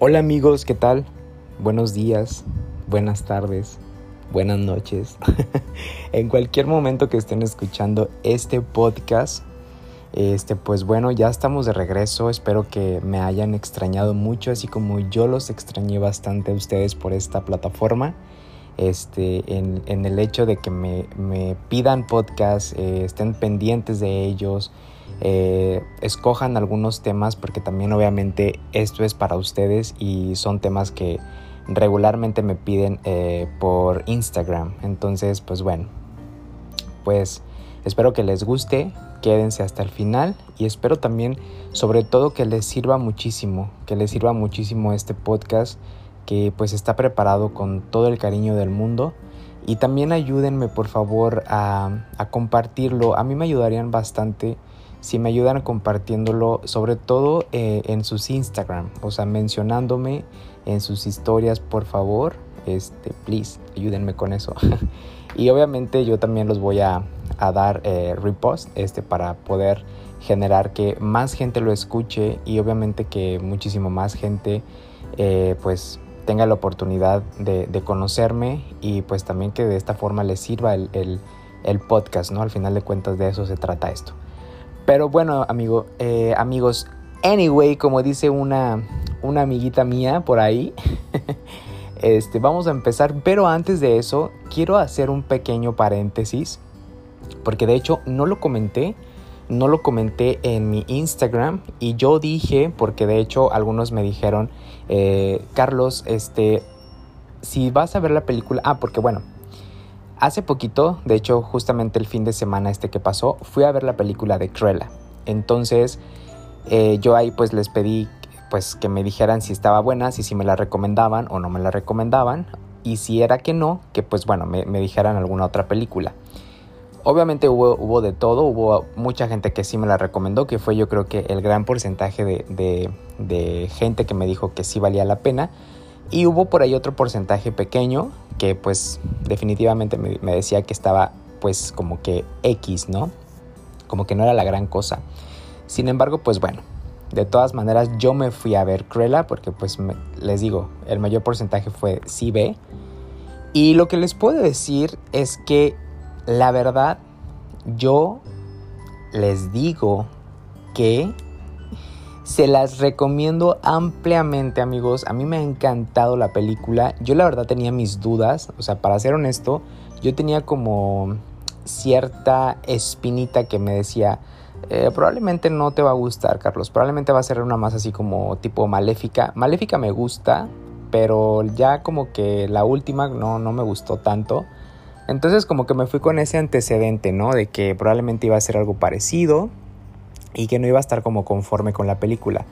Hola amigos, ¿qué tal? Buenos días, buenas tardes, buenas noches. en cualquier momento que estén escuchando este podcast, este pues bueno, ya estamos de regreso. Espero que me hayan extrañado mucho, así como yo los extrañé bastante a ustedes por esta plataforma. Este, en, el hecho de que me, pidan podcast, eh, estén pendientes de ellos, eh, escojan algunos temas porque también obviamente esto es para ustedes y son temas que regularmente me piden eh, por Instagram. Entonces, pues bueno, pues espero que les guste, quédense hasta el final y espero también, sobre todo, que les sirva muchísimo, que les sirva muchísimo este podcast que pues está preparado con todo el cariño del mundo. Y también ayúdenme por favor a, a compartirlo. A mí me ayudarían bastante si me ayudan compartiéndolo, sobre todo eh, en sus Instagram, o sea, mencionándome en sus historias, por favor, este, please, ayúdenme con eso. y obviamente yo también los voy a, dar eh, repost, este, para poder generar que más gente lo escuche y obviamente que muchísimo más gente, eh, pues, tenga la oportunidad de, conocerme y pues también que de esta forma les sirva el, podcast, ¿no? Al final de cuentas de eso se trata esto. Pero bueno, amigo, eh, amigos, anyway, como dice una, una amiguita mía por ahí, este, vamos a empezar. Pero antes de eso, quiero hacer un pequeño paréntesis, porque de hecho no lo comenté, no lo comenté en mi Instagram y yo dije, porque de hecho algunos me dijeron, eh, Carlos, este, si vas a ver la película, ah, porque bueno, Hace poquito, de hecho justamente el fin de semana este que pasó, fui a ver la película de Cruella. Entonces eh, yo ahí pues les pedí pues que me dijeran si estaba buena, si, si me la recomendaban o no me la recomendaban. Y si era que no, que pues bueno, me, dijeran alguna otra película. Obviamente hubo, hubo, de todo, hubo mucha gente que sí me la recomendó, que fue yo creo que el gran porcentaje de, de gente que me dijo que sí valía la pena. Y hubo por ahí otro porcentaje pequeño que pues definitivamente me, decía que estaba pues como que X, ¿no? Como que no era la gran cosa. Sin embargo, pues bueno, de todas maneras yo me fui a ver Cruella porque pues les digo, el mayor porcentaje fue sí ve. Y lo que les puedo decir es que la verdad yo les digo que se las recomiendo ampliamente amigos. A mí me ha encantado la película. Yo la verdad tenía mis dudas. O sea, para ser honesto, yo tenía como cierta espinita que me decía, eh, probablemente no te va a gustar, Carlos. Probablemente va a ser una más así como tipo maléfica. Maléfica me gusta, pero ya como que la última no, no me gustó tanto. Entonces como que me fui con ese antecedente, ¿no? De que probablemente iba a ser algo parecido y que no iba a estar como conforme con la película.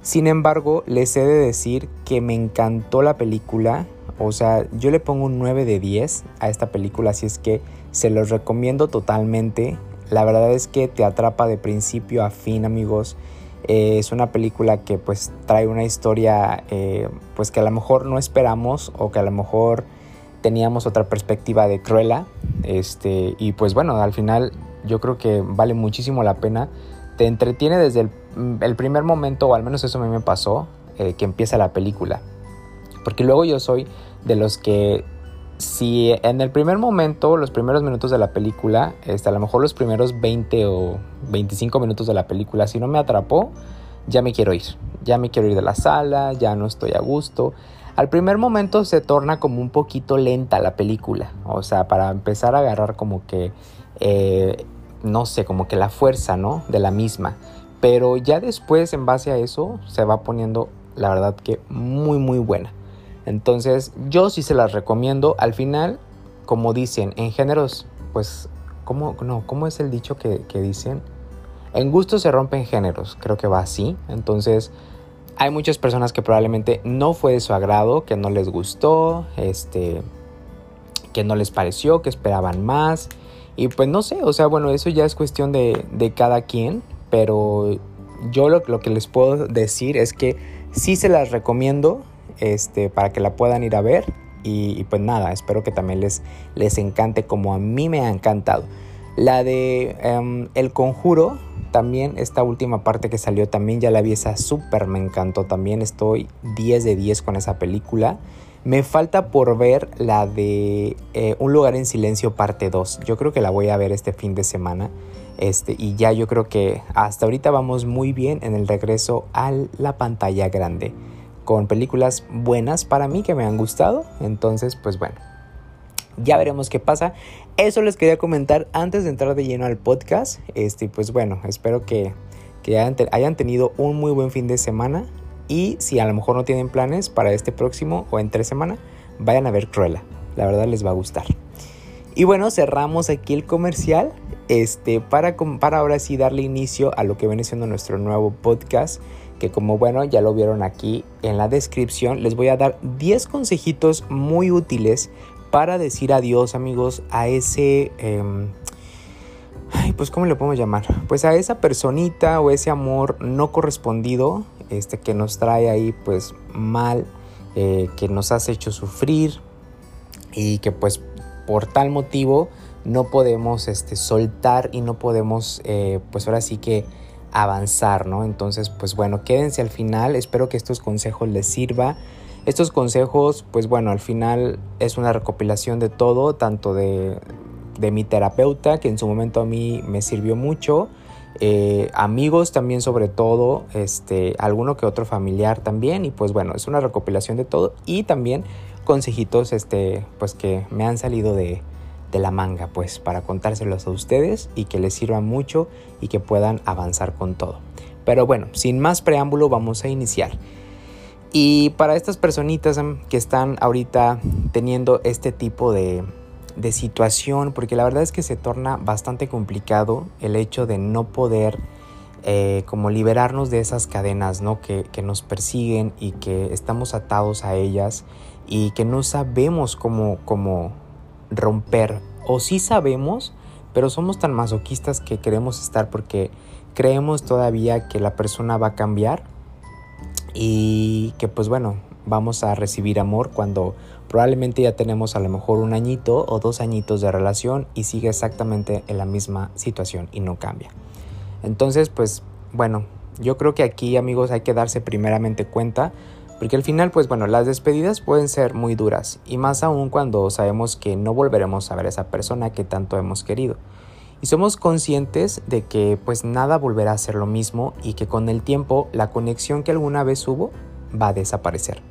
Sin embargo, les he de decir que me encantó la película. O sea, yo le pongo un 9 de 10 a esta película, así es que se los recomiendo totalmente. La verdad es que te atrapa de principio a fin, amigos. Eh, es una película que pues trae una historia eh, pues que a lo mejor no esperamos o que a lo mejor teníamos otra perspectiva de Cruella. Este, y pues bueno, al final yo creo que vale muchísimo la pena te entretiene desde mm, el, primer momento, o al menos eso a mí me pasó, eh, que empieza la película. Porque luego yo soy de los que si en el primer momento, los primeros minutos de la película, este, a lo mejor los primeros 20 o 25 minutos de la película, si no me atrapó, ya me quiero ir. Ya me quiero ir de la sala, ya no estoy a gusto. Al primer momento se torna como un poquito lenta la película. O sea, para empezar a agarrar como que eh, no sé, como que la fuerza, ¿no? De la misma. Pero ya después, en base a eso, se va poniendo, la verdad que muy, muy buena. Entonces, yo sí se las recomiendo. Al final, como dicen, en géneros, pues, ¿cómo, no, ¿cómo es el dicho que, que dicen? En gusto se rompen géneros, creo que va así. Entonces, hay muchas personas que probablemente no fue de su agrado, que no les gustó, este, que no les pareció, que esperaban más. Y pues no sé, o sea, bueno, eso ya es cuestión de, cada quien, pero yo lo, que les puedo decir es que sí se las recomiendo este, para que la puedan ir a ver. Y, pues nada, espero que también les, les encante como a mí me ha encantado. La de em, El Conjuro, también esta última parte que salió también ya la vi, esa súper me encantó también, estoy 10 de 10 con esa película. Me falta por ver la de eh, Un lugar en silencio parte 2. Yo creo que la voy a ver este fin de semana. Este, y ya yo creo que hasta ahorita vamos muy bien en el regreso a la pantalla grande. Con películas buenas para mí que me han gustado. Entonces, pues bueno. Ya veremos qué pasa. Eso les quería comentar antes de entrar de lleno al podcast. Este, pues bueno, espero que, que hayan tenido un muy buen fin de semana. Y si a lo mejor no tienen planes para este próximo o en tres semanas, vayan a ver Cruella. La verdad les va a gustar. Y bueno, cerramos aquí el comercial. Este, para, para ahora sí darle inicio a lo que viene siendo nuestro nuevo podcast. Que como bueno, ya lo vieron aquí en la descripción, les voy a dar 10 consejitos muy útiles para decir adiós, amigos, a ese. Em, ay, pues, ¿cómo le podemos llamar? Pues a esa personita o ese amor no correspondido este, que nos trae ahí pues mal, eh, que nos has hecho sufrir y que pues por tal motivo no podemos este, soltar y no podemos eh, pues ahora sí que avanzar, ¿no? Entonces pues bueno, quédense al final, espero que estos consejos les sirva. Estos consejos pues bueno, al final es una recopilación de todo, tanto de, mi terapeuta, que en su momento a mí me sirvió mucho, eh, amigos también sobre todo, este, alguno que otro familiar también y pues bueno, es una recopilación de todo y también consejitos este, pues que me han salido de, de la manga pues para contárselos a ustedes y que les sirvan mucho y que puedan avanzar con todo. Pero bueno, sin más preámbulo vamos a iniciar. Y para estas personitas que están ahorita teniendo este tipo de, de situación, porque la verdad es que se torna bastante complicado el hecho de no poder eh, como liberarnos de esas cadenas ¿no? que, nos persiguen y que estamos atados a ellas y que no sabemos cómo, cómo romper, o sí sabemos, pero somos tan masoquistas que queremos estar porque creemos todavía que la persona va a cambiar y que pues bueno, vamos a recibir amor cuando probablemente ya tenemos a lo mejor un añito o dos añitos de relación y sigue exactamente en la misma situación y no cambia. Entonces, pues bueno, yo creo que aquí amigos hay que darse primeramente cuenta porque al final, pues bueno, las despedidas pueden ser muy duras y más aún cuando sabemos que no volveremos a ver a esa persona que tanto hemos querido. Y somos conscientes de que pues nada volverá a ser lo mismo y que con el tiempo la conexión que alguna vez hubo va a desaparecer.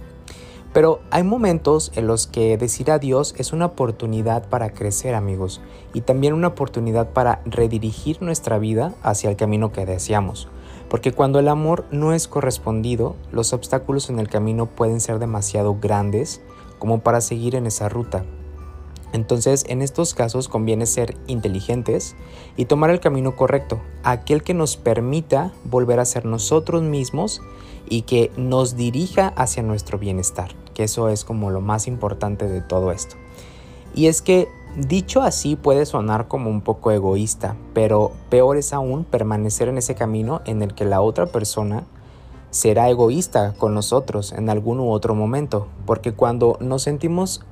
Pero hay momentos en los que decir adiós es una oportunidad para crecer amigos y también una oportunidad para redirigir nuestra vida hacia el camino que deseamos. Porque cuando el amor no es correspondido, los obstáculos en el camino pueden ser demasiado grandes como para seguir en esa ruta. Entonces, en estos casos conviene ser inteligentes y tomar el camino correcto, aquel que nos permita volver a ser nosotros mismos y que nos dirija hacia nuestro bienestar que eso es como lo más importante de todo esto. Y es que dicho así puede sonar como un poco egoísta, pero peor es aún permanecer en ese camino en el que la otra persona será egoísta con nosotros en algún u otro momento, porque cuando nos sentimos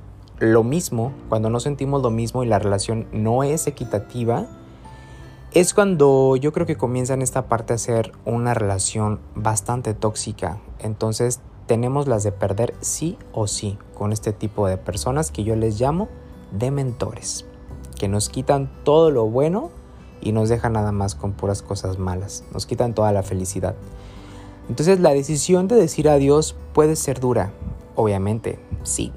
lo mismo, cuando no sentimos lo mismo y la relación no es equitativa, es cuando yo creo que comienza en esta parte a ser una relación bastante tóxica. Entonces tenemos las de perder sí o sí con este tipo de personas que yo les llamo de mentores, que nos quitan todo lo bueno y nos dejan nada más con puras cosas malas, nos quitan toda la felicidad. Entonces la decisión de decir adiós puede ser dura, obviamente, sí,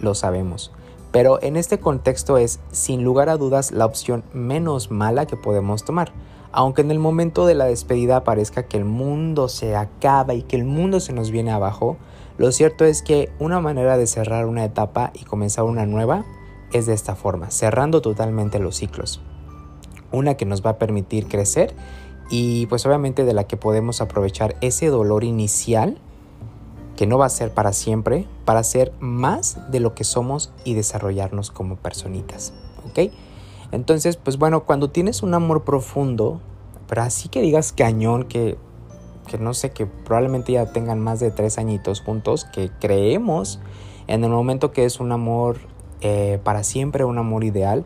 lo sabemos. Pero en este contexto es, sin lugar a dudas, la opción menos mala que podemos tomar aunque en el momento de la despedida parezca que el mundo se acaba y que el mundo se nos viene abajo, lo cierto es que una manera de cerrar una etapa y comenzar una nueva es de esta forma, cerrando totalmente los ciclos. Una que nos va a permitir crecer y pues obviamente de la que podemos aprovechar ese dolor inicial que no va a ser para siempre, para ser más de lo que somos y desarrollarnos como personitas, ¿ok? Entonces, pues bueno, cuando tienes un amor profundo, pero así que digas cañón, que, que no sé, que probablemente ya tengan más de tres añitos juntos, que creemos en el momento que es un amor eh, para siempre, un amor ideal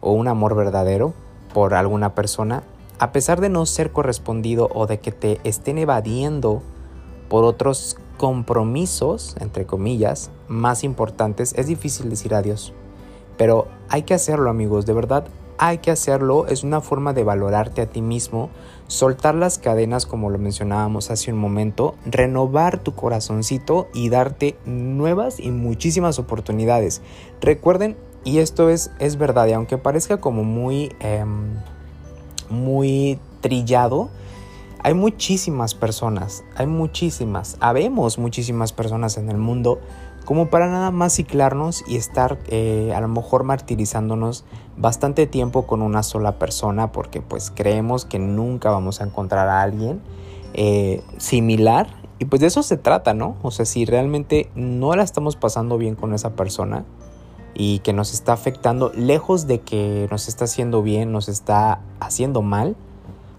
o un amor verdadero por alguna persona, a pesar de no ser correspondido o de que te estén evadiendo por otros compromisos, entre comillas, más importantes, es difícil decir adiós. Pero hay que hacerlo amigos, de verdad hay que hacerlo, es una forma de valorarte a ti mismo, soltar las cadenas como lo mencionábamos hace un momento, renovar tu corazoncito y darte nuevas y muchísimas oportunidades. Recuerden, y esto es, es verdad, y aunque parezca como muy, em, muy trillado, hay muchísimas personas, hay muchísimas, habemos muchísimas personas en el mundo como para nada más ciclarnos y estar eh, a lo mejor martirizándonos bastante tiempo con una sola persona porque pues creemos que nunca vamos a encontrar a alguien eh, similar y pues de eso se trata, ¿no? O sea, si realmente no la estamos pasando bien con esa persona y que nos está afectando, lejos de que nos está haciendo bien, nos está haciendo mal,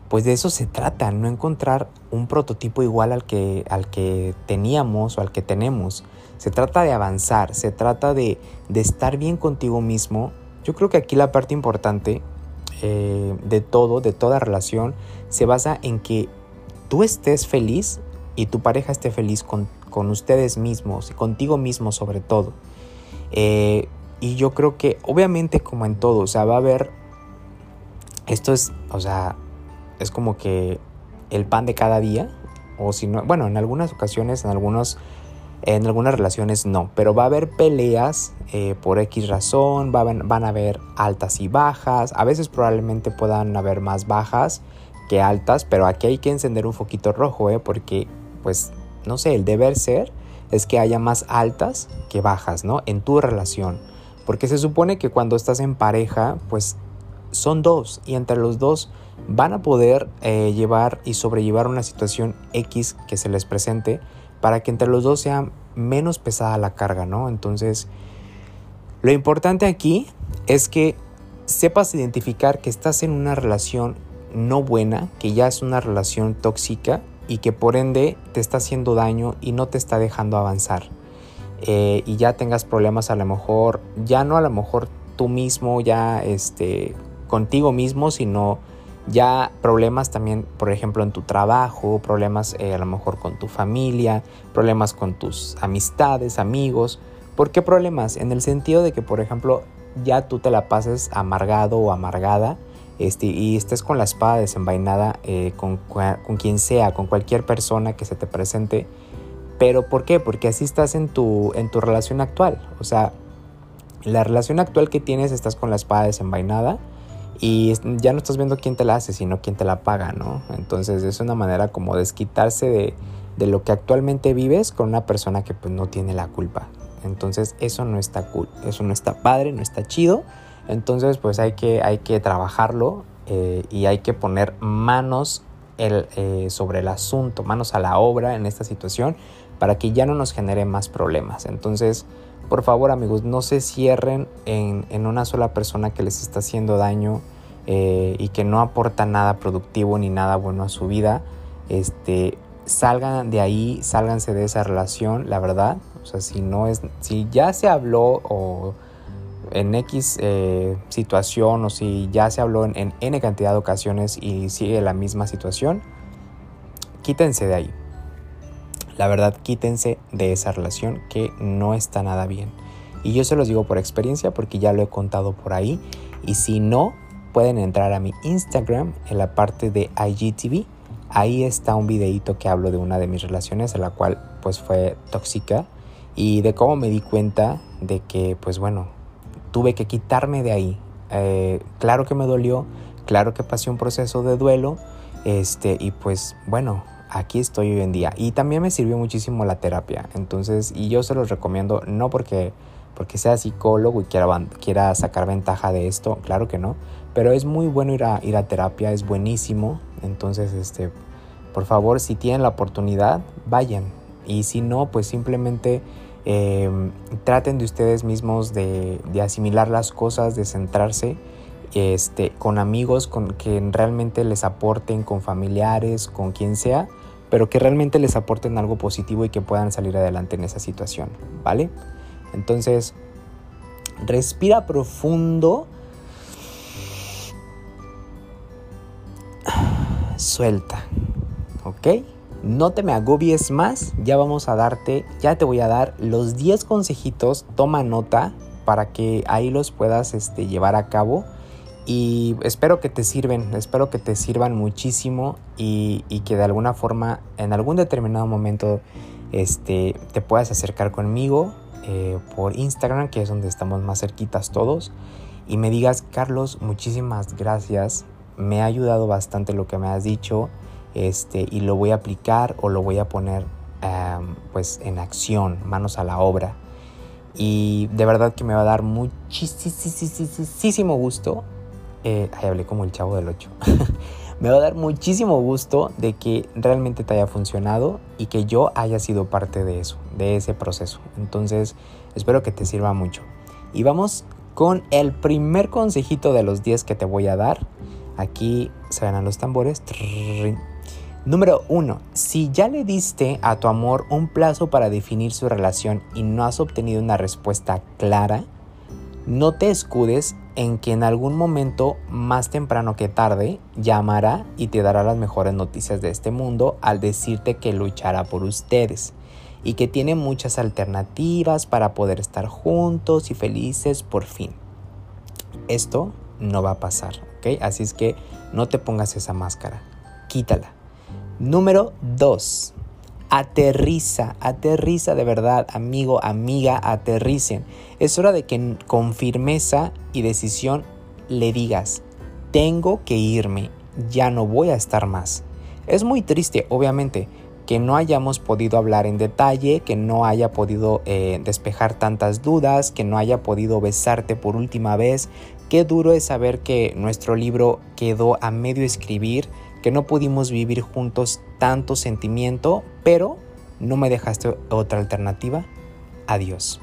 pues de eso se trata, no encontrar un prototipo igual al que, al que teníamos o al que tenemos. Se trata de avanzar, se trata de, estar bien contigo mismo. Yo creo que aquí la parte importante eh, de todo, de toda relación, se basa en que tú estés feliz y tu pareja esté feliz con, ustedes mismos y contigo mismo sobre todo. Eh, y yo creo que obviamente como en todo, o sea, va a haber, esto es, o sea, es como que el pan de cada día, o si no, bueno, en algunas ocasiones, en algunos en algunas relaciones no, pero va a haber peleas eh, por X razón, van a haber altas y bajas, a veces probablemente puedan haber más bajas que altas, pero aquí hay que encender un foquito rojo, ¿eh? porque pues no sé, el deber ser es que haya más altas que bajas, ¿no? En tu relación, porque se supone que cuando estás en pareja, pues son dos y entre los dos van a poder eh, llevar y sobrellevar una situación X que se les presente para que entre los dos sea menos pesada la carga, ¿no? Entonces, lo importante aquí es que sepas identificar que estás en una relación no buena, que ya es una relación tóxica y que por ende te está haciendo daño y no te está dejando avanzar. Eh, y ya tengas problemas a lo mejor, ya no a lo mejor tú mismo, ya este, contigo mismo, sino ya problemas también, por ejemplo, en tu trabajo, problemas eh, a lo mejor con tu familia, problemas con tus amistades, amigos. ¿Por qué problemas? En el sentido de que, por ejemplo, ya tú te la pases amargado o amargada este, y estés con la espada desenvainada eh, con, con quien sea, con cualquier persona que se te presente. ¿Pero por qué? Porque así estás en tu, en tu relación actual. O sea, la relación actual que tienes estás con la espada desenvainada y ya no estás viendo quién te la hace, sino quién te la paga, ¿no? Entonces es una manera como desquitarse de, de lo que actualmente vives con una persona que pues no tiene la culpa. Entonces eso no está cool, eso no está padre, no está chido. Entonces pues hay que, hay que trabajarlo eh, y hay que poner manos el, eh, sobre el asunto, manos a la obra en esta situación para que ya no nos genere más problemas. Entonces por favor amigos, no se cierren en, una sola persona que les está haciendo daño eh, y que no aporta nada productivo ni nada bueno a su vida. Este, salgan de ahí, sálganse de esa relación, la verdad. O sea, si no es, si ya se habló o en X eh, situación o si ya se habló en, en N cantidad de ocasiones y sigue la misma situación, quítense de ahí. La verdad, quítense de esa relación que no está nada bien. Y yo se los digo por experiencia porque ya lo he contado por ahí. Y si no, pueden entrar a mi Instagram en la parte de IGTV. Ahí está un videito que hablo de una de mis relaciones, en la cual pues fue tóxica. Y de cómo me di cuenta de que pues bueno, tuve que quitarme de ahí. Eh, claro que me dolió, claro que pasé un proceso de duelo. Este, y pues bueno, aquí estoy hoy en día. Y también me sirvió muchísimo la terapia. Entonces, y yo se los recomiendo, no porque, porque sea psicólogo y quiera, quiera sacar ventaja de esto, claro que no. Pero es muy bueno ir a, ir a terapia, es buenísimo. Entonces, este, por favor, si tienen la oportunidad, vayan. Y si no, pues simplemente em, traten de ustedes mismos de, de asimilar las cosas, de centrarse este, con amigos con que realmente les aporten, con familiares, con quien sea, pero que realmente les aporten algo positivo y que puedan salir adelante en esa situación, ¿vale? Entonces, respira profundo. suelta, ¿ok? No te me agobies más, ya vamos a darte, ya te voy a dar los 10 consejitos, toma nota para que ahí los puedas este, llevar a cabo y espero que te sirven, espero que te sirvan muchísimo y, que de alguna forma en algún determinado momento este, te puedas acercar conmigo eh, por Instagram, que es donde estamos más cerquitas todos, y me digas, Carlos, muchísimas gracias, me ha ayudado bastante lo que me has dicho este, y lo voy a aplicar o lo voy a poner pues en acción, manos a la obra. Y de verdad que me va a dar muchísimo gusto. Eh, hablé como el chavo del 8. me va a dar muchísimo gusto de que realmente te haya funcionado y que yo haya sido parte de eso, de ese proceso. Entonces, espero que te sirva mucho. Y vamos con el primer consejito de los 10 que te voy a dar. Aquí se a los tambores. Número 1. Si ya le diste a tu amor un plazo para definir su relación y no has obtenido una respuesta clara, no te escudes en que en algún momento, más temprano que tarde, llamará y te dará las mejores noticias de este mundo al decirte que luchará por ustedes y que tiene muchas alternativas para poder estar juntos y felices por fin. Esto no va a pasar, ¿ok? Así es que no te pongas esa máscara, quítala. Número 2. Aterriza, aterriza de verdad, amigo, amiga, aterricen. Es hora de que con firmeza y decisión le digas, tengo que irme, ya no voy a estar más. Es muy triste, obviamente, que no hayamos podido hablar en detalle, que no haya podido eh, despejar tantas dudas, que no haya podido besarte por última vez. Qué duro es saber que nuestro libro quedó a medio escribir que no pudimos vivir juntos tanto sentimiento, pero no me dejaste otra alternativa. Adiós.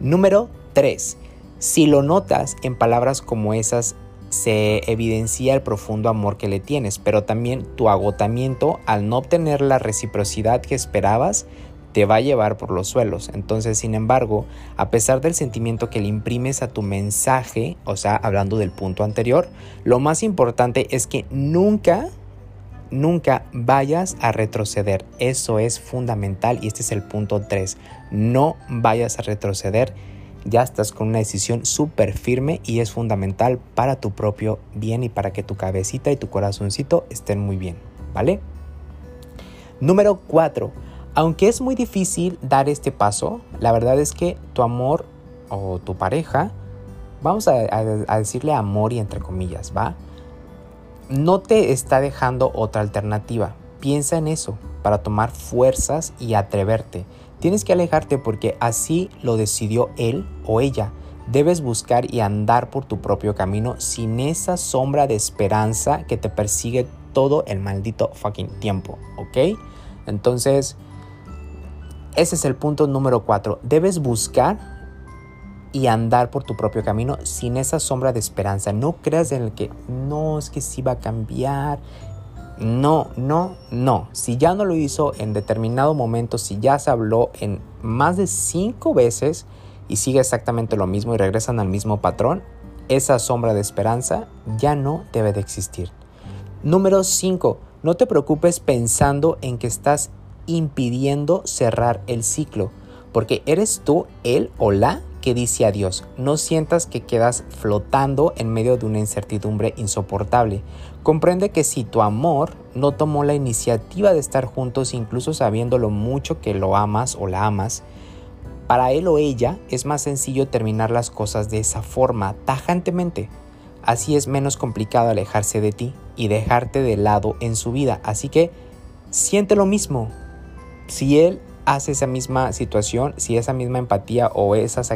Número 3. Si lo notas en palabras como esas, se evidencia el profundo amor que le tienes, pero también tu agotamiento al no obtener la reciprocidad que esperabas te va a llevar por los suelos. Entonces, sin embargo, a pesar del sentimiento que le imprimes a tu mensaje, o sea, hablando del punto anterior, lo más importante es que nunca, nunca vayas a retroceder. Eso es fundamental y este es el punto 3. No vayas a retroceder. Ya estás con una decisión súper firme y es fundamental para tu propio bien y para que tu cabecita y tu corazoncito estén muy bien, ¿vale? Número 4 aunque es muy difícil dar este paso, la verdad es que tu amor o tu pareja, vamos a, decirle amor y entre comillas, ¿va? No te está dejando otra alternativa. Piensa en eso para tomar fuerzas y atreverte. Tienes que alejarte porque así lo decidió él o ella. Debes buscar y andar por tu propio camino sin esa sombra de esperanza que te persigue todo el maldito fucking tiempo, ¿ok? Entonces, ese es el punto número cuatro. Debes buscar y andar por tu propio camino sin esa sombra de esperanza. No creas en el que no, es que sí va a cambiar. No, no, no. Si ya no lo hizo en determinado momento, si ya se habló en más de cinco veces y sigue exactamente lo mismo y regresan al mismo patrón, esa sombra de esperanza ya no debe de existir. Número 5. No te preocupes pensando en que estás impidiendo cerrar el ciclo, porque eres tú, él o la que dice adiós. No sientas que quedas flotando en medio de una incertidumbre insoportable. Comprende que si tu amor no tomó la iniciativa de estar juntos, incluso sabiendo lo mucho que lo amas o la amas, para él o ella es más sencillo terminar las cosas de esa forma, tajantemente. Así es menos complicado alejarse de ti y dejarte de lado en su vida. Así que siente lo mismo, si él hace esa misma situación, si esa misma empatía o esas,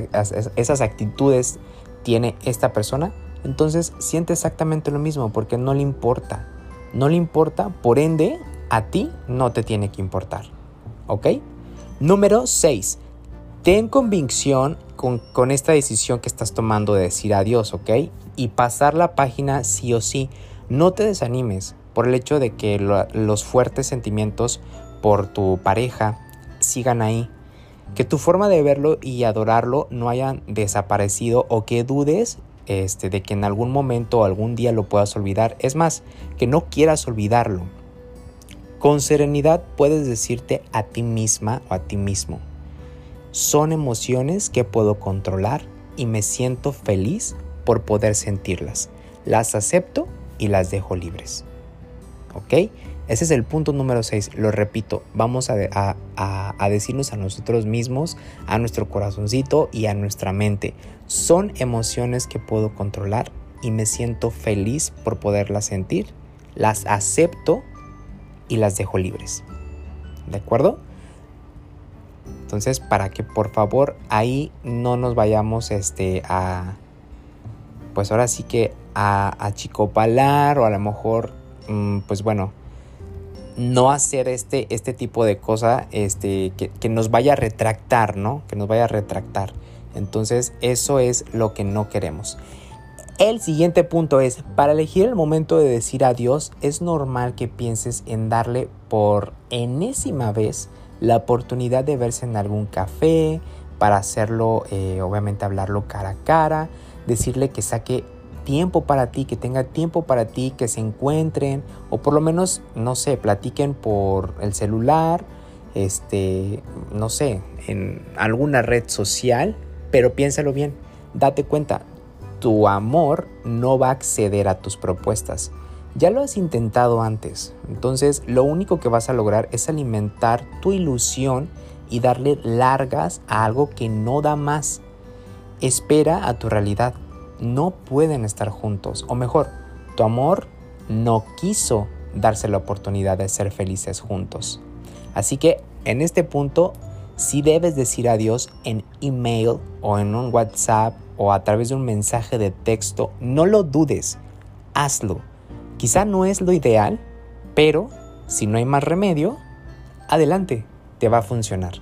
esas actitudes tiene esta persona, entonces siente exactamente lo mismo porque no le importa. No le importa, por ende, a ti no te tiene que importar. ¿Ok? Número 6. Ten convicción con, con, esta decisión que estás tomando de decir adiós, ¿ok? Y pasar la página sí o sí. No te desanimes por el hecho de que los fuertes sentimientos por tu pareja sigan ahí. Que tu forma de verlo y adorarlo no hayan desaparecido o que dudes este, de que en algún momento o algún día lo puedas olvidar. Es más, que no quieras olvidarlo. Con serenidad puedes decirte a ti misma o a ti mismo, son emociones que puedo controlar y me siento feliz por poder sentirlas. Las acepto y las dejo libres. ¿Ok? Ese es el punto número 6. Lo repito, vamos a, a, decirnos a nosotros mismos, a nuestro corazoncito y a nuestra mente. Son emociones que puedo controlar y me siento feliz por poderlas sentir. Las acepto y las dejo libres. ¿De acuerdo? Entonces, para que por favor ahí no nos vayamos este, a, pues ahora sí que a, a chicopalar o a lo mejor, mm, pues bueno, no hacer este, este tipo de cosa este, que, nos vaya a retractar, ¿no? Que nos vaya a retractar. Entonces eso es lo que no queremos. El siguiente punto es, para elegir el momento de decir adiós, es normal que pienses en darle por enésima vez la oportunidad de verse en algún café, para hacerlo, eh, obviamente hablarlo cara a cara, decirle que saque tiempo para ti, que tenga tiempo para ti, que se encuentren o por lo menos, no sé, platiquen por el celular, este, no sé, en alguna red social, pero piénsalo bien, date cuenta, tu amor no va a acceder a tus propuestas. Ya lo has intentado antes, entonces lo único que vas a lograr es alimentar tu ilusión y darle largas a algo que no da más. Espera a tu realidad no pueden estar juntos. O mejor, tu amor no quiso darse la oportunidad de ser felices juntos. Así que en este punto, si debes decir adiós en email o en un WhatsApp o a través de un mensaje de texto, no lo dudes, hazlo. Quizá no es lo ideal, pero si no hay más remedio, adelante, te va a funcionar.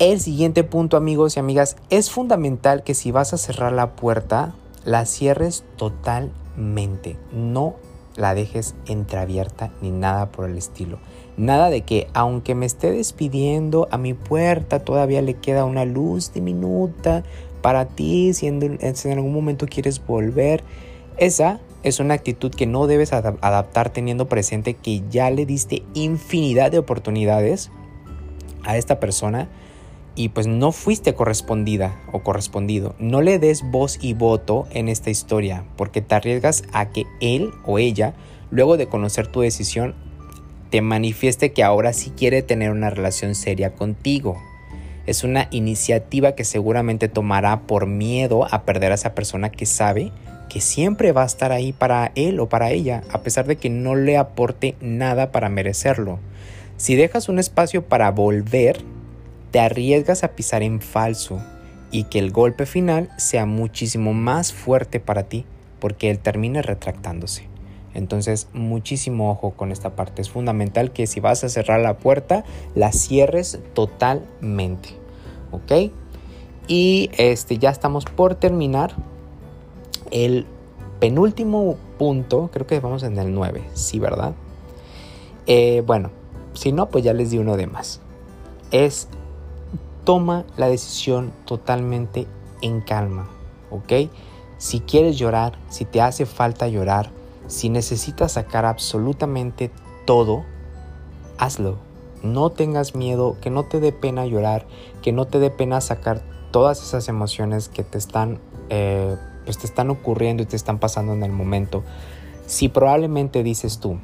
El siguiente punto amigos y amigas, es fundamental que si vas a cerrar la puerta, la cierres totalmente. No la dejes entreabierta ni nada por el estilo. Nada de que aunque me esté despidiendo a mi puerta todavía le queda una luz diminuta para ti si en, algún momento quieres volver. Esa es una actitud que no debes adaptar teniendo presente que ya le diste infinidad de oportunidades a esta persona y pues no fuiste correspondida o correspondido. No le des voz y voto en esta historia porque te arriesgas a que él o ella, luego de conocer tu decisión, te manifieste que ahora sí quiere tener una relación seria contigo. Es una iniciativa que seguramente tomará por miedo a perder a esa persona que sabe que siempre va a estar ahí para él o para ella, a pesar de que no le aporte nada para merecerlo. Si dejas un espacio para volver, te arriesgas a pisar en falso y que el golpe final sea muchísimo más fuerte para ti porque él termine retractándose. Entonces, muchísimo ojo con esta parte. Es fundamental que si vas a cerrar la puerta, la cierres totalmente. ¿Ok? Y este, ya estamos por terminar. El penúltimo punto, creo que vamos en el 9, sí, ¿verdad? Eh, bueno, si no, pues ya les di uno de más. Es toma la decisión totalmente en calma, ¿ok? Si quieres llorar, si te hace falta llorar, si necesitas sacar absolutamente todo, hazlo. No tengas miedo, que no te dé pena llorar, que no te dé pena sacar todas esas emociones que te están, eh, pues te están ocurriendo y te están pasando en el momento. Si probablemente dices tú,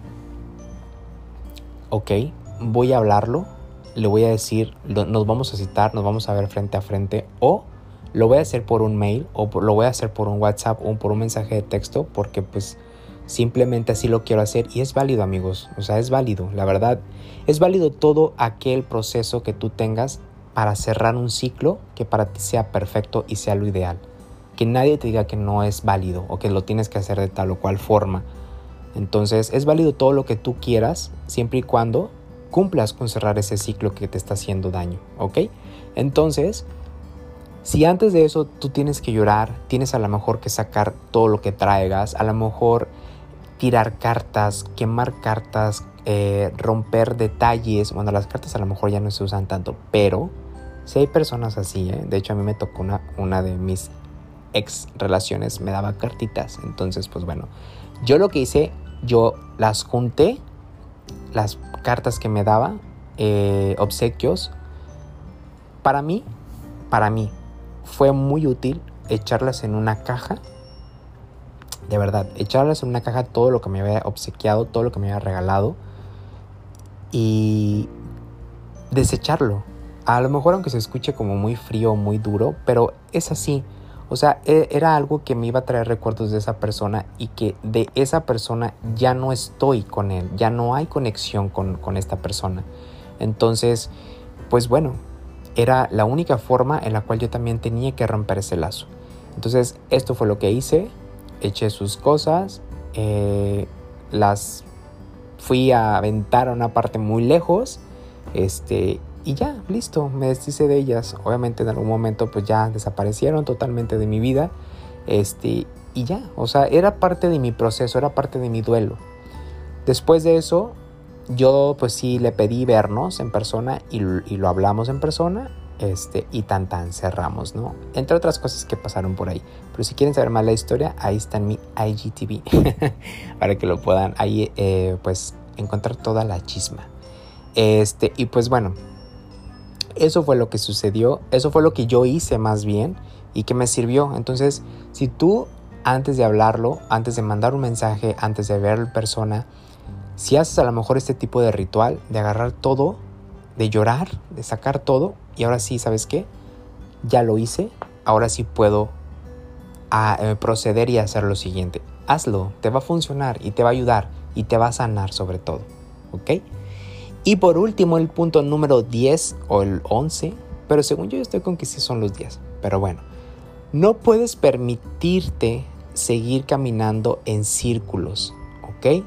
ok, voy a hablarlo, le voy a decir, nos vamos a citar, nos vamos a ver frente a frente o lo voy a hacer por un mail o lo voy a hacer por un WhatsApp o por un mensaje de texto porque pues simplemente así lo quiero hacer y es válido amigos, o sea, es válido, la verdad, es válido todo aquel proceso que tú tengas para cerrar un ciclo que para ti sea perfecto y sea lo ideal. Que nadie te diga que no es válido o que lo tienes que hacer de tal o cual forma. Entonces es válido todo lo que tú quieras siempre y cuando cumplas con cerrar ese ciclo que te está haciendo daño, ¿ok? Entonces, si antes de eso tú tienes que llorar, tienes a lo mejor que sacar todo lo que traigas, a lo mejor tirar cartas, quemar cartas, eh, romper detalles, bueno, las cartas a lo mejor ya no se usan tanto, pero si hay personas así, ¿eh? de hecho a mí me tocó una, una de mis ex relaciones me daba cartitas. Entonces, pues bueno, yo lo que hice, yo las junté, las cartas que me daba, eh, obsequios. Para mí, para mí, fue muy útil echarlas en una caja. De verdad, echarlas en una caja todo lo que me había obsequiado, todo lo que me había regalado. Y desecharlo. A lo mejor aunque se escuche como muy frío, muy duro, pero es así. O sea, e, era algo que me iba a traer recuerdos de esa persona y que de esa persona ya no estoy con él, ya no hay conexión con, con esta persona. Entonces, pues bueno, era la única forma en la cual yo también tenía que romper ese lazo. Entonces, esto fue lo que hice, eché sus cosas, eh, las fui a aventar a una parte muy lejos, este, y ya, listo, me deshice de ellas. Obviamente en algún momento pues ya desaparecieron totalmente de mi vida. Este, y ya, o sea, era parte de mi proceso, era parte de mi duelo. Después de eso, yo pues sí le pedí vernos en persona y, lo hablamos en persona. Este, y tan tan cerramos, ¿no? Entre otras cosas que pasaron por ahí. Pero si quieren saber más la historia, ahí está en mi IGTV. para que lo puedan ahí eh, pues encontrar toda la chisma. Este, y pues bueno, eso fue lo que sucedió, eso fue lo que yo hice más bien y que me sirvió. Entonces, si tú antes de hablarlo, antes de mandar un mensaje, antes de ver persona, si haces a lo mejor este tipo de ritual, de agarrar todo, de llorar, de sacar todo, y ahora sí, ¿sabes qué? Ya lo hice, ahora sí puedo a, eh, proceder y hacer lo siguiente. Hazlo, te va a funcionar y te va a ayudar y te va a sanar sobre todo. ¿Ok? Y por último, el punto número 10 o el 11, pero según yo estoy con que sí son los 10. Pero bueno, no puedes permitirte seguir caminando en círculos, ¿ok?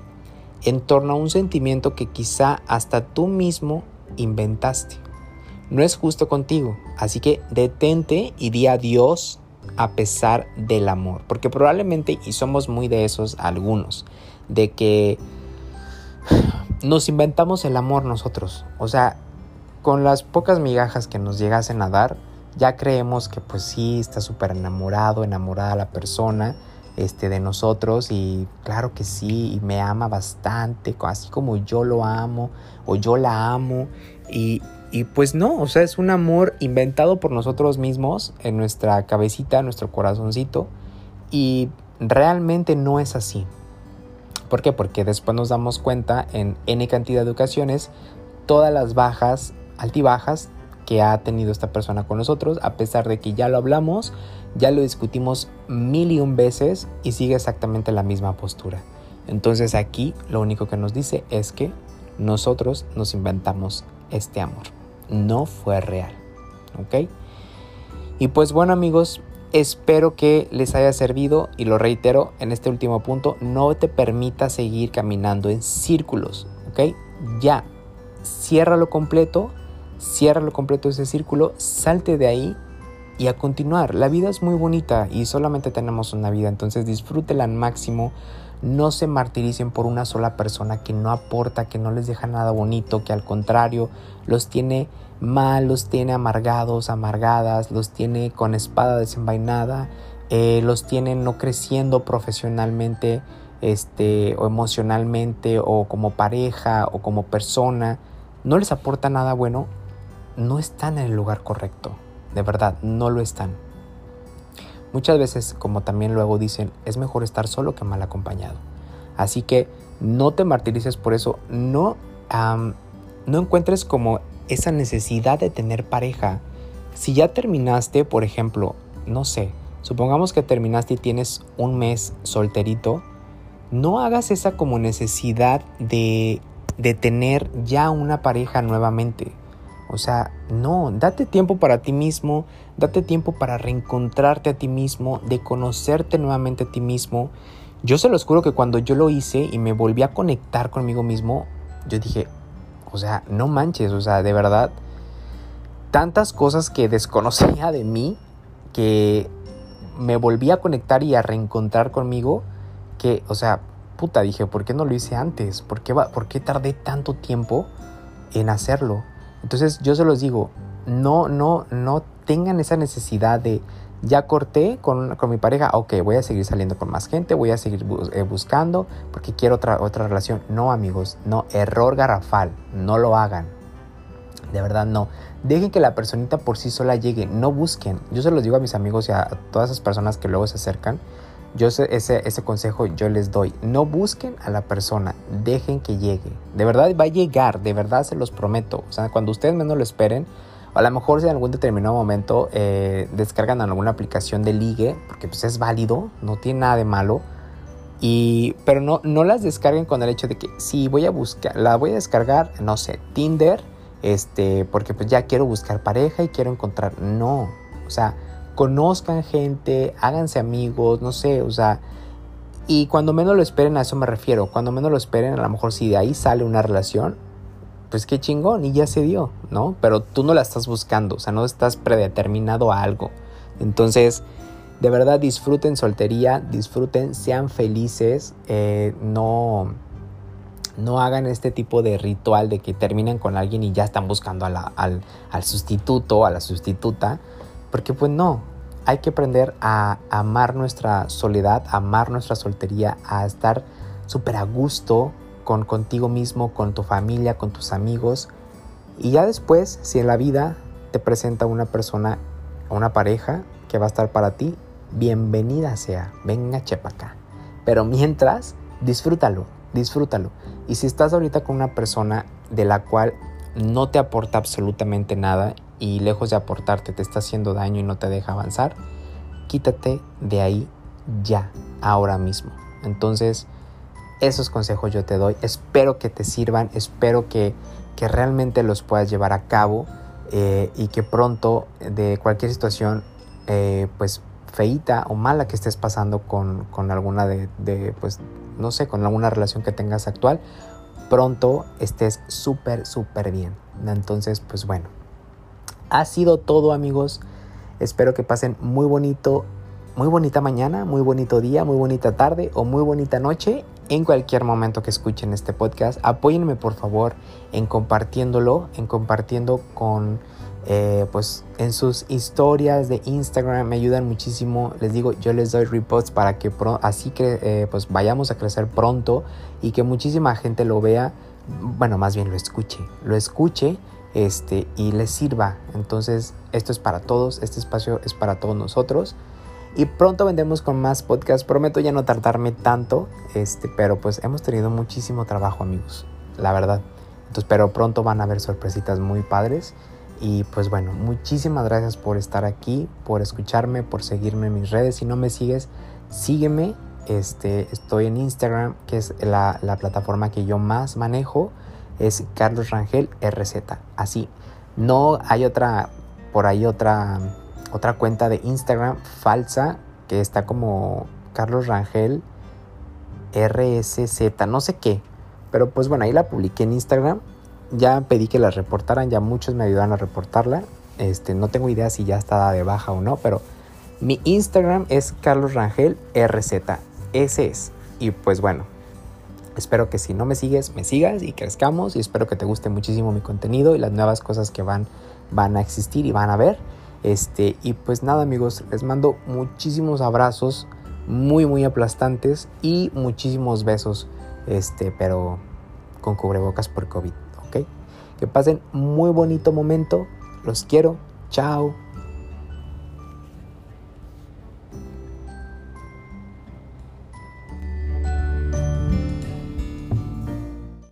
En torno a un sentimiento que quizá hasta tú mismo inventaste. No es justo contigo, así que detente y di adiós a pesar del amor, porque probablemente, y somos muy de esos algunos, de que nos inventamos el amor nosotros. O sea, con las pocas migajas que nos llegasen a dar, ya creemos que pues sí, está súper enamorado, enamorada la persona este, de nosotros y claro que sí, y me ama bastante, así como yo lo amo o yo la amo y, y pues no, o sea, es un amor inventado por nosotros mismos en nuestra cabecita, en nuestro corazoncito y realmente no es así. ¿Por qué? Porque después nos damos cuenta en N cantidad de ocasiones todas las bajas, altibajas que ha tenido esta persona con nosotros, a pesar de que ya lo hablamos, ya lo discutimos mil y un veces y sigue exactamente la misma postura. Entonces aquí lo único que nos dice es que nosotros nos inventamos este amor. No fue real. ¿Ok? Y pues bueno amigos, Espero que les haya servido y lo reitero en este último punto, no te permita seguir caminando en círculos, ¿ok? Ya, ciérralo completo, ciérralo completo ese círculo, salte de ahí y a continuar. La vida es muy bonita y solamente tenemos una vida, entonces disfrútela al máximo. No se martiricen por una sola persona que no aporta, que no les deja nada bonito, que al contrario los tiene mal, los tiene amargados, amargadas, los tiene con espada desenvainada, eh, los tiene no creciendo profesionalmente este, o emocionalmente o como pareja o como persona, no les aporta nada bueno, no están en el lugar correcto, de verdad, no lo están. Muchas veces, como también luego dicen, es mejor estar solo que mal acompañado. Así que no te martirices por eso, no, no encuentres como esa necesidad de tener pareja. Si ya terminaste, por ejemplo, no sé, supongamos que terminaste y tienes un mes solterito, no hagas esa como necesidad de, de tener ya una pareja nuevamente. O sea, no, date tiempo para ti mismo, date tiempo para reencontrarte a ti mismo, de conocerte nuevamente a ti mismo. Yo se los juro que cuando yo lo hice y me volví a conectar conmigo mismo, yo dije, o sea, no manches, o sea, de verdad, tantas cosas que desconocía de mí, que me volví a conectar y a reencontrar conmigo, que, o sea, puta, dije, ¿por qué no lo hice antes? ¿Por qué, ¿Por qué tardé tanto tiempo en hacerlo? Entonces yo se los digo, no, no, no tengan esa necesidad de, Ya corté con, con mi pareja, ok, voy a seguir saliendo con más gente, voy a seguir eh, buscando porque quiero otra, otra relación. No, amigos, no, error garrafal, no lo hagan. De verdad, no. Dejen que la personita por sí sola llegue, no busquen. Yo se los digo a mis amigos y a todas esas personas que luego se acercan. Yo ese, ese consejo yo les doy. No busquen a la persona, dejen que llegue. De verdad va a llegar, de verdad se los prometo. O sea, cuando ustedes menos lo esperen, a lo mejor si en algún determinado momento eh, descargan alguna aplicación de ligue, porque pues es válido, no tiene nada de malo. Y, pero no, no las descarguen con el hecho de que si voy a buscar, la voy a descargar, no sé, Tinder, este, porque pues ya quiero buscar pareja y quiero encontrar. No, o sea, conozcan gente, háganse amigos, no sé, o sea, y cuando menos lo esperen, a eso me refiero, cuando menos lo esperen, a lo mejor si de ahí sale una relación, pues qué chingón y ya se dio, ¿no? Pero tú no la estás buscando, o sea, no estás predeterminado a algo. Entonces, de verdad disfruten soltería, disfruten, sean felices, eh, no, no hagan este tipo de ritual de que terminan con alguien y ya están buscando al, al sustituto, a la sustituta, porque pues no, hay que aprender a amar nuestra soledad, a amar nuestra soltería, a estar súper a gusto con contigo mismo, con tu familia, con tus amigos. Y ya después, si en la vida te presenta una persona, una pareja que va a estar para ti, bienvenida sea, venga chepa acá. Pero mientras, disfrútalo, disfrútalo. Y si estás ahorita con una persona de la cual no te aporta absolutamente nada y lejos de aportarte te está haciendo daño y no te deja avanzar, quítate de ahí ya, ahora mismo. Entonces, esos consejos yo te doy. Espero que te sirvan, espero que, realmente los puedas llevar a cabo eh, y que pronto de cualquier situación, eh, pues feita o mala que estés pasando con, alguna de, de, pues, no sé, con alguna relación que tengas actual, pronto estés súper, súper bien. Entonces, pues bueno, ha sido todo amigos. Espero que pasen muy bonito, muy bonita mañana, muy bonito día, muy bonita tarde o muy bonita noche en cualquier momento que escuchen este podcast. Apóyenme por favor en compartiéndolo, en compartiendo con, eh, pues en sus historias de Instagram. Me ayudan muchísimo. Les digo, yo les doy reposts para que así que eh, pues vayamos a crecer pronto y que muchísima gente lo vea. Bueno, más bien lo escuche, lo escuche este, y les sirva. Entonces, esto es para todos, este espacio es para todos nosotros. Y pronto vendemos con más podcasts. Prometo ya no tardarme tanto. Este, pero pues hemos tenido muchísimo trabajo, amigos. La verdad. Entonces, pero pronto van a haber sorpresitas muy padres. Y pues bueno, muchísimas gracias por estar aquí, por escucharme, por seguirme en mis redes. Si no me sigues, sígueme. Este, estoy en Instagram, que es la, la plataforma que yo más manejo. Es Carlos Rangel RZ. Así. No hay otra, por ahí otra otra cuenta de Instagram falsa que está como Carlos Rangel RSZ, no sé qué. Pero pues bueno, ahí la publiqué en Instagram. Ya pedí que la reportaran, ya muchos me ayudaron a reportarla. Este, no tengo idea si ya está de baja o no, pero mi Instagram es Carlos Rangel RZ. Ese es. Y pues bueno, espero que si no me sigues, me sigas y crezcamos. Y espero que te guste muchísimo mi contenido y las nuevas cosas que van, van a existir y van a ver. Este, y pues nada amigos, les mando muchísimos abrazos muy muy aplastantes y muchísimos besos, este, pero con cubrebocas por COVID, ¿ok? Que pasen muy bonito momento, los quiero, chao.